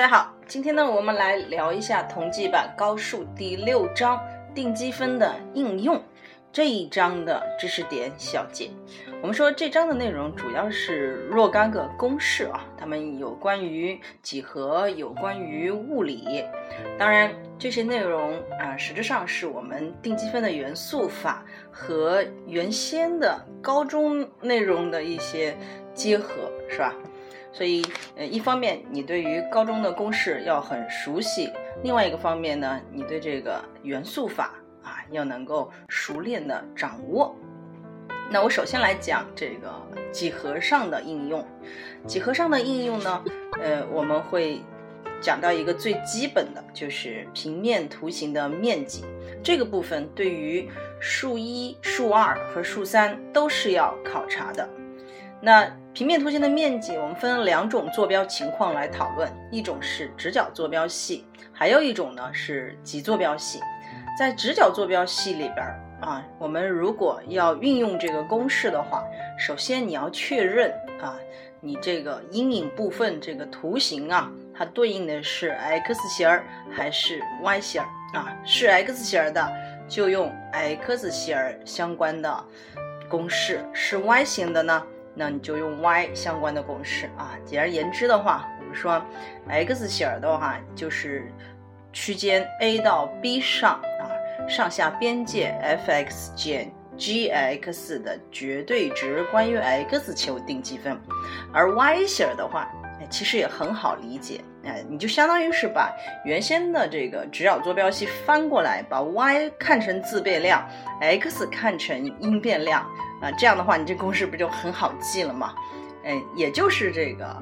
大家好，今天呢，我们来聊一下同济版高数第六章定积分的应用这一章的知识点小结。我们说这章的内容主要是若干个公式啊，它们有关于几何，有关于物理。当然，这些内容啊，实质上是我们定积分的元素法和原先的高中内容的一些结合，是吧？所以，呃，一方面你对于高中的公式要很熟悉，另外一个方面呢，你对这个元素法啊要能够熟练的掌握。那我首先来讲这个几何上的应用。几何上的应用呢，呃，我们会讲到一个最基本的，就是平面图形的面积这个部分，对于数一、数二和数三都是要考察的。那平面图形的面积，我们分两种坐标情况来讨论，一种是直角坐标系，还有一种呢是极坐标系。在直角坐标系里边啊，我们如果要运用这个公式的话，首先你要确认啊，你这个阴影部分这个图形啊，它对应的是 x 弦还是 y 弦啊？是 x 弦的就用 x 弦相关的公式，是 y 型的呢？那你就用 y 相关的公式啊。简而言之的话，我们说 x 弦的话就是区间 a 到 b 上啊，上下边界 f(x) 减 g(x) 的绝对值，关于 x 求定积分。而 y 弦的话，其实也很好理解，哎，你就相当于是把原先的这个直角坐标系翻过来，把 y 看成自变量，x 看成因变量。啊，这样的话，你这公式不就很好记了吗？哎，也就是这个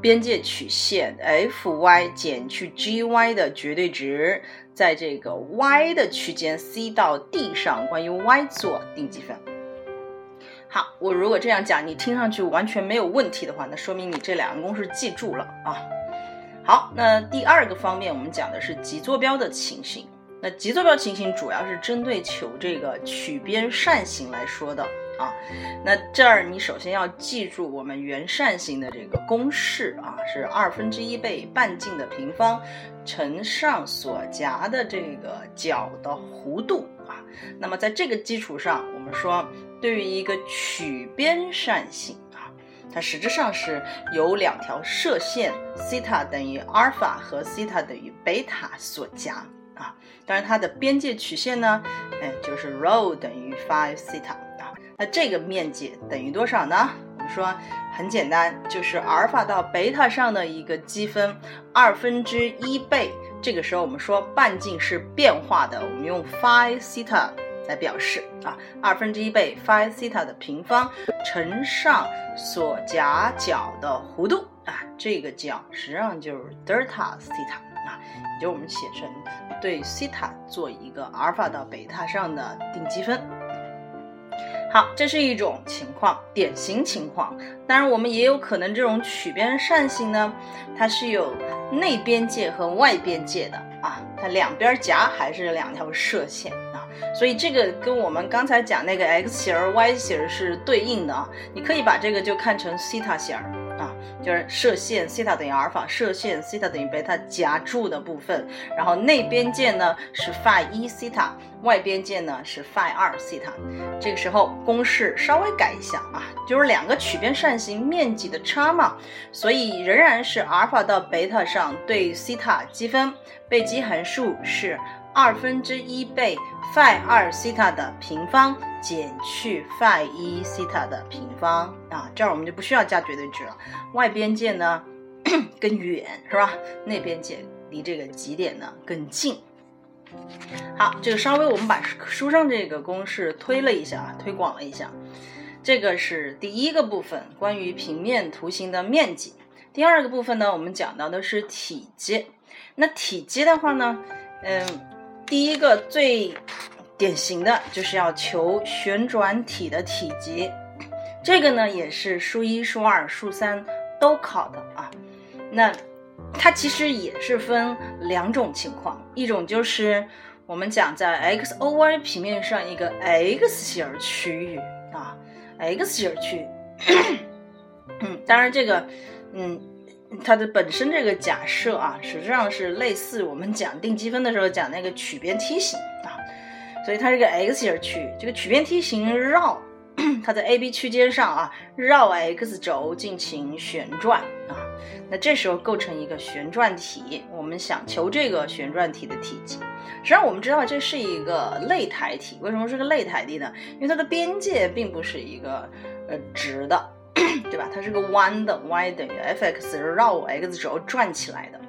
边界曲线 f y 减去 g y 的绝对值，在这个 y 的区间 c 到 d 上，关于 y 做定积分。好，我如果这样讲，你听上去完全没有问题的话，那说明你这两个公式记住了啊。好，那第二个方面，我们讲的是极坐标的情形。那极坐标情形主要是针对求这个曲边扇形来说的。啊，那这儿你首先要记住我们圆扇形的这个公式啊，是二分之一倍半径的平方乘上所夹的这个角的弧度啊。那么在这个基础上，我们说对于一个曲边扇形啊，它实质上是由两条射线西塔等于阿尔法和西塔等于贝塔所夹啊。当然它的边界曲线呢，哎，就是 rho 等于 five 西塔。那这个面积等于多少呢？我们说很简单，就是阿尔法到贝塔上的一个积分二分之一倍。这个时候我们说半径是变化的，我们用 phi theta 来表示啊，二分之一倍 phi theta 的平方乘上所夹角的弧度啊，这个角实际上就是 delta 西塔啊，也就我们写成对 theta 做一个阿尔法到贝塔上的定积分。好，这是一种情况，典型情况。当然，我们也有可能这种曲边扇形呢，它是有内边界和外边界的啊，它两边夹还是两条射线啊，所以这个跟我们刚才讲那个 x 型 y 型是对应的啊。你可以把这个就看成西塔型啊，就是射线西塔等于阿尔法，射线西塔等于贝塔夹住的部分，然后内边界呢是 phi 一西塔。外边界呢是 phi 二西塔，这个时候公式稍微改一下啊，就是两个曲边扇形面积的差嘛，所以仍然是阿尔法到贝塔上对西塔积分，被积函数是二分之一倍 phi 二西塔的平方减去 phi 一西塔的平方啊，这儿我们就不需要加绝对值了。外边界呢 更远是吧？内边界离这个极点呢更近。好，这个稍微我们把书上这个公式推了一下啊，推广了一下。这个是第一个部分，关于平面图形的面积。第二个部分呢，我们讲到的是体积。那体积的话呢，嗯，第一个最典型的就是要求旋转体的体积。这个呢，也是数一、数二、数三都考的啊。那它其实也是分两种情况，一种就是我们讲在 x o y 平面上一个 x 型区域啊，x 型区域。当然这个，嗯，它的本身这个假设啊，实际上是类似我们讲定积分的时候讲那个曲边梯形啊，所以它是个 x 型曲，这个曲边梯形绕它在 A B 区间上啊，绕 x 轴进行旋转啊，那这时候构成一个旋转体，我们想求这个旋转体的体积。实际上我们知道这是一个类台体，为什么是个类台体呢？因为它的边界并不是一个呃直的。对吧？它是个弯的，y 等于 f(x) 绕 x 轴转起来的，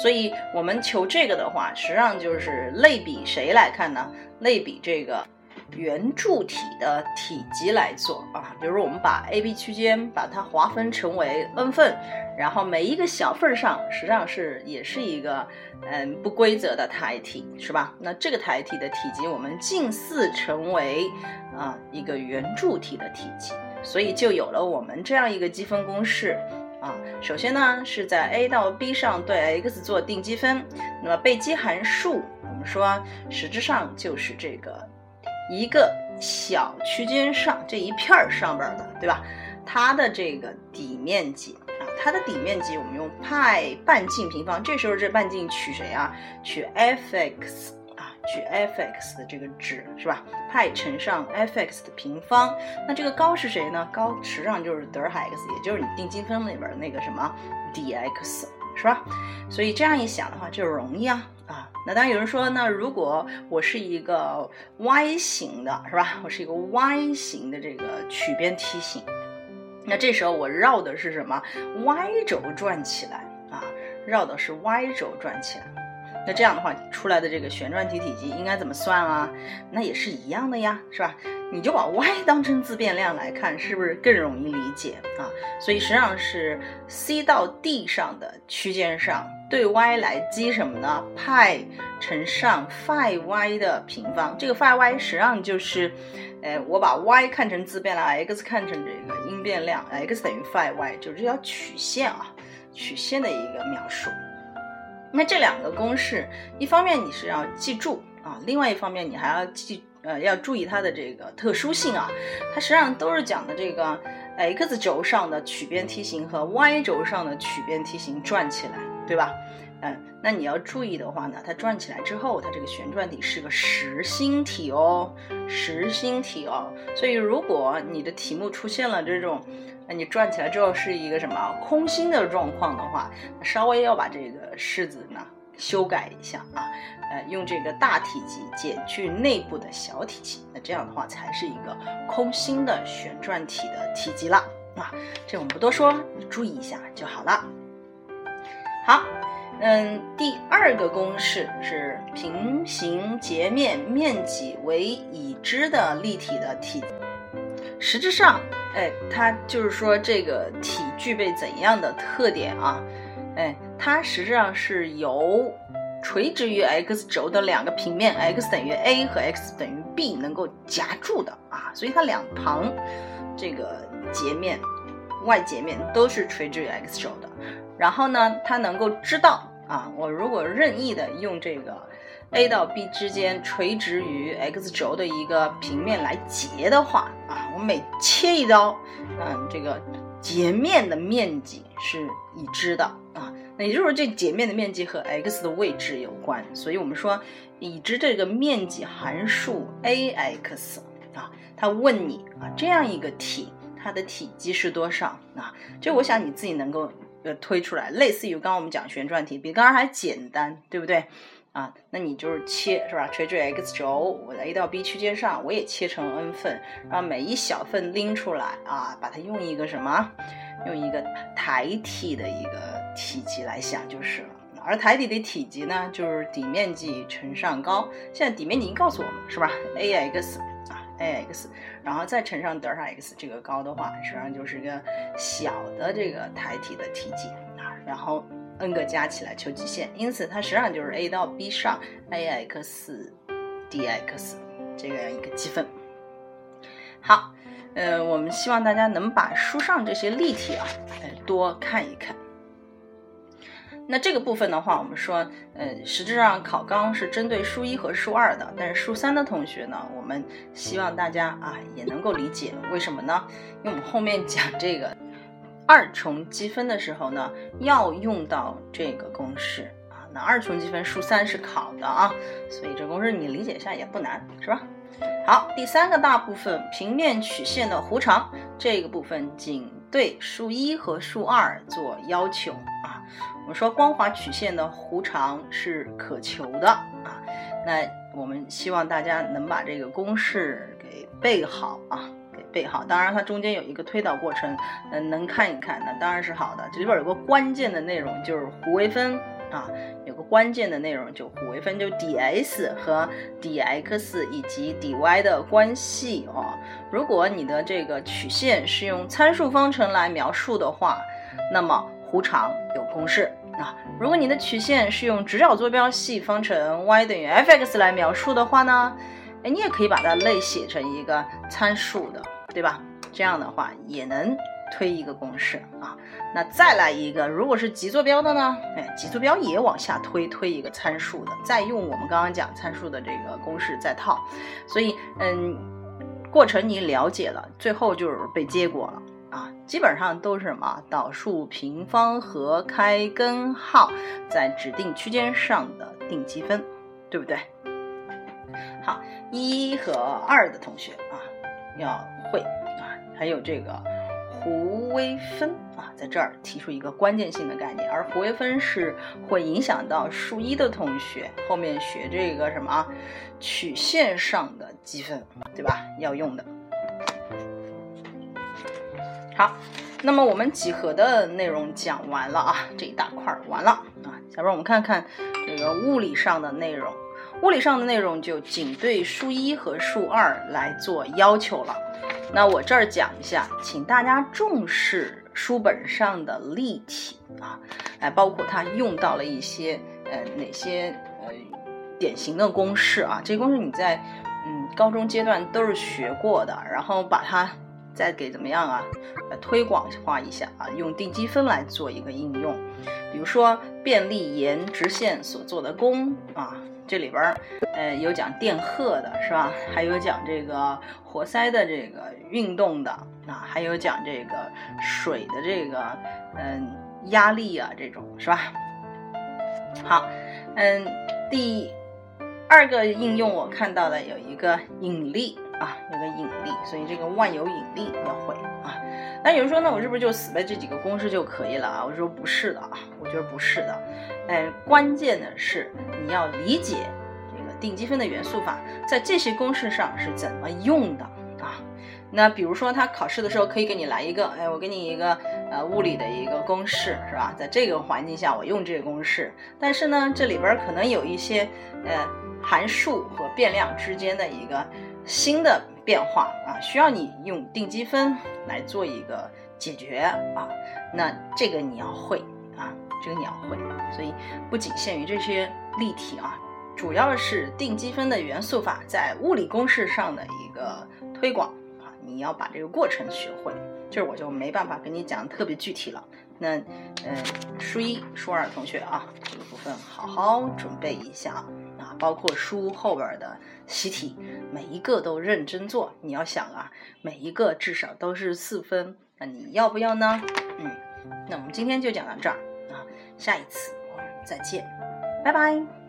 所以我们求这个的话，实际上就是类比谁来看呢？类比这个圆柱体的体积来做啊。比如我们把 AB 区间把它划分成为 n 份，然后每一个小份上实际上是也是一个嗯不规则的台体，是吧？那这个台体的体积我们近似成为啊一个圆柱体的体积。所以就有了我们这样一个积分公式啊。首先呢，是在 a 到 b 上对 x 做定积分，那么被积函数，我们说实质上就是这个一个小区间上这一片儿上边的，对吧？它的这个底面积啊，它的底面积我们用派半径平方，这时候这半径取谁啊？取 f(x)。取 f(x) 的这个值是吧？派乘上 f(x) 的平方，那这个高是谁呢？高实际上就是德尔海 x，也就是你定积分里边那个什么 dx 是吧？所以这样一想的话就容易啊啊！那当然有人说，那如果我是一个 y 型的，是吧？我是一个 y 型的这个曲边梯形，那这时候我绕的是什么？y 轴转起来啊，绕的是 y 轴转起来。那这样的话，出来的这个旋转体体积应该怎么算啊？那也是一样的呀，是吧？你就把 y 当成自变量来看，是不是更容易理解啊？所以实际上是 c 到 d 上的区间上对 y 来积什么呢？派乘上 phi y 的平方。这个 phi y 实际上就是，呃，我把 y 看成自变量，x 看成这个因变量，x 等于 phi y，就是这条曲线啊，曲线的一个描述。那这两个公式，一方面你是要记住啊，另外一方面你还要记，呃，要注意它的这个特殊性啊。它实际上都是讲的这个 x 轴上的曲边梯形和 y 轴上的曲边梯形转起来，对吧？嗯，那你要注意的话呢，它转起来之后，它这个旋转体是个实心体哦，实心体哦。所以如果你的题目出现了这种，那你转起来之后是一个什么空心的状况的话，稍微要把这个式子呢修改一下啊，呃，用这个大体积减去内部的小体积，那这样的话才是一个空心的旋转体的体积了啊。这我们不多说，你注意一下就好了。好。嗯，第二个公式是平行截面面积为已知的立体的体。实质上，哎，它就是说这个体具备怎样的特点啊？哎，它实质上是由垂直于 x 轴的两个平面 x 等于 a 和 x 等于 b 能够夹住的啊，所以它两旁这个截面外截面都是垂直于 x 轴的。然后呢，它能够知道。啊，我如果任意的用这个 A 到 B 之间垂直于 x 轴的一个平面来截的话，啊，我每切一刀，嗯，这个截面的面积是已知的啊。那也就是说，这截面的面积和 x 的位置有关，所以我们说已知这个面积函数 a(x) 啊，他问你啊，这样一个体，它的体积是多少啊？这我想你自己能够。呃，推出来，类似于刚刚我们讲旋转体，比刚刚还简单，对不对？啊，那你就是切，是吧？垂直 x 轴，我在 A 到 B 区间上，我也切成 n 份，然后每一小份拎出来啊，把它用一个什么？用一个台体的一个体积来想就是了。而台体的体积呢，就是底面积乘上高。现在底面积已经告诉我们，是吧？a x？ax。然后再乘上德尔塔 x 这个高的话，实际上就是一个小的这个台体的体积啊，然后 n 个加起来求极限，因此它实际上就是 a 到 b 上 ax dx 这样一个积分。好，呃，我们希望大家能把书上这些例题啊，呃，多看一看。那这个部分的话，我们说，呃，实质上考纲是针对数一和数二的，但是数三的同学呢，我们希望大家啊也能够理解，为什么呢？因为我们后面讲这个二重积分的时候呢，要用到这个公式啊。那二重积分数三是考的啊，所以这公式你理解一下也不难，是吧？好，第三个大部分平面曲线的弧长，这个部分仅对数一和数二做要求啊。我们说光滑曲线的弧长是可求的啊，那我们希望大家能把这个公式给背好啊。给背好，当然它中间有一个推导过程，嗯，能看一看，那当然是好的。这里边有个关键的内容，就是弧微分啊，关键的内容就弧微分，就 ds 和 dx 以及 dy 的关系哦。如果你的这个曲线是用参数方程来描述的话，那么弧长有公式啊。如果你的曲线是用直角坐标系方程 y 等于 f(x) 来描述的话呢，哎，你也可以把它类写成一个参数的。对吧？这样的话也能推一个公式啊。那再来一个，如果是极坐标的呢？哎，极坐标也往下推，推一个参数的，再用我们刚刚讲参数的这个公式再套。所以，嗯，过程你了解了，最后就是被结果了啊。基本上都是什么？导数、平方和开根号在指定区间上的定积分，对不对？好，一和二的同学啊，要。会啊，还有这个胡微分啊，在这儿提出一个关键性的概念，而胡微分是会影响到数一的同学后面学这个什么啊曲线上的积分，对吧？要用的。好，那么我们几何的内容讲完了啊，这一大块完了啊，下边我们看看这个物理上的内容。物理上的内容就仅对数一和数二来做要求了。那我这儿讲一下，请大家重视书本上的例题啊，哎，包括它用到了一些呃哪些呃典型的公式啊，这些公式你在嗯高中阶段都是学过的，然后把它再给怎么样啊，推广化一下啊，用定积分来做一个应用，比如说便利沿直线所做的功啊。这里边儿，呃，有讲电荷的，是吧？还有讲这个活塞的这个运动的啊，还有讲这个水的这个，嗯，压力啊，这种是吧？好，嗯，第二个应用我看到的有一个引力啊，有个引力，所以这个万有引力要会啊。那有人说，那我是不是就死背这几个公式就可以了啊？我说不是的啊，我觉得不是的。哎，关键的是你要理解这个定积分的元素法在这些公式上是怎么用的啊。那比如说他考试的时候可以给你来一个，哎，我给你一个呃物理的一个公式是吧？在这个环境下我用这个公式，但是呢这里边可能有一些呃函数和变量之间的一个新的。变化啊，需要你用定积分来做一个解决啊，那这个你要会啊，这个你要会，所以不仅限于这些例题啊，主要是定积分的元素法在物理公式上的一个推广啊，你要把这个过程学会，这我就没办法跟你讲特别具体了。那嗯，初一、初二同学啊，这个部分好好准备一下啊。包括书后边的习题，每一个都认真做。你要想啊，每一个至少都是四分，那你要不要呢？嗯，那我们今天就讲到这儿，下一次我们再见，拜拜。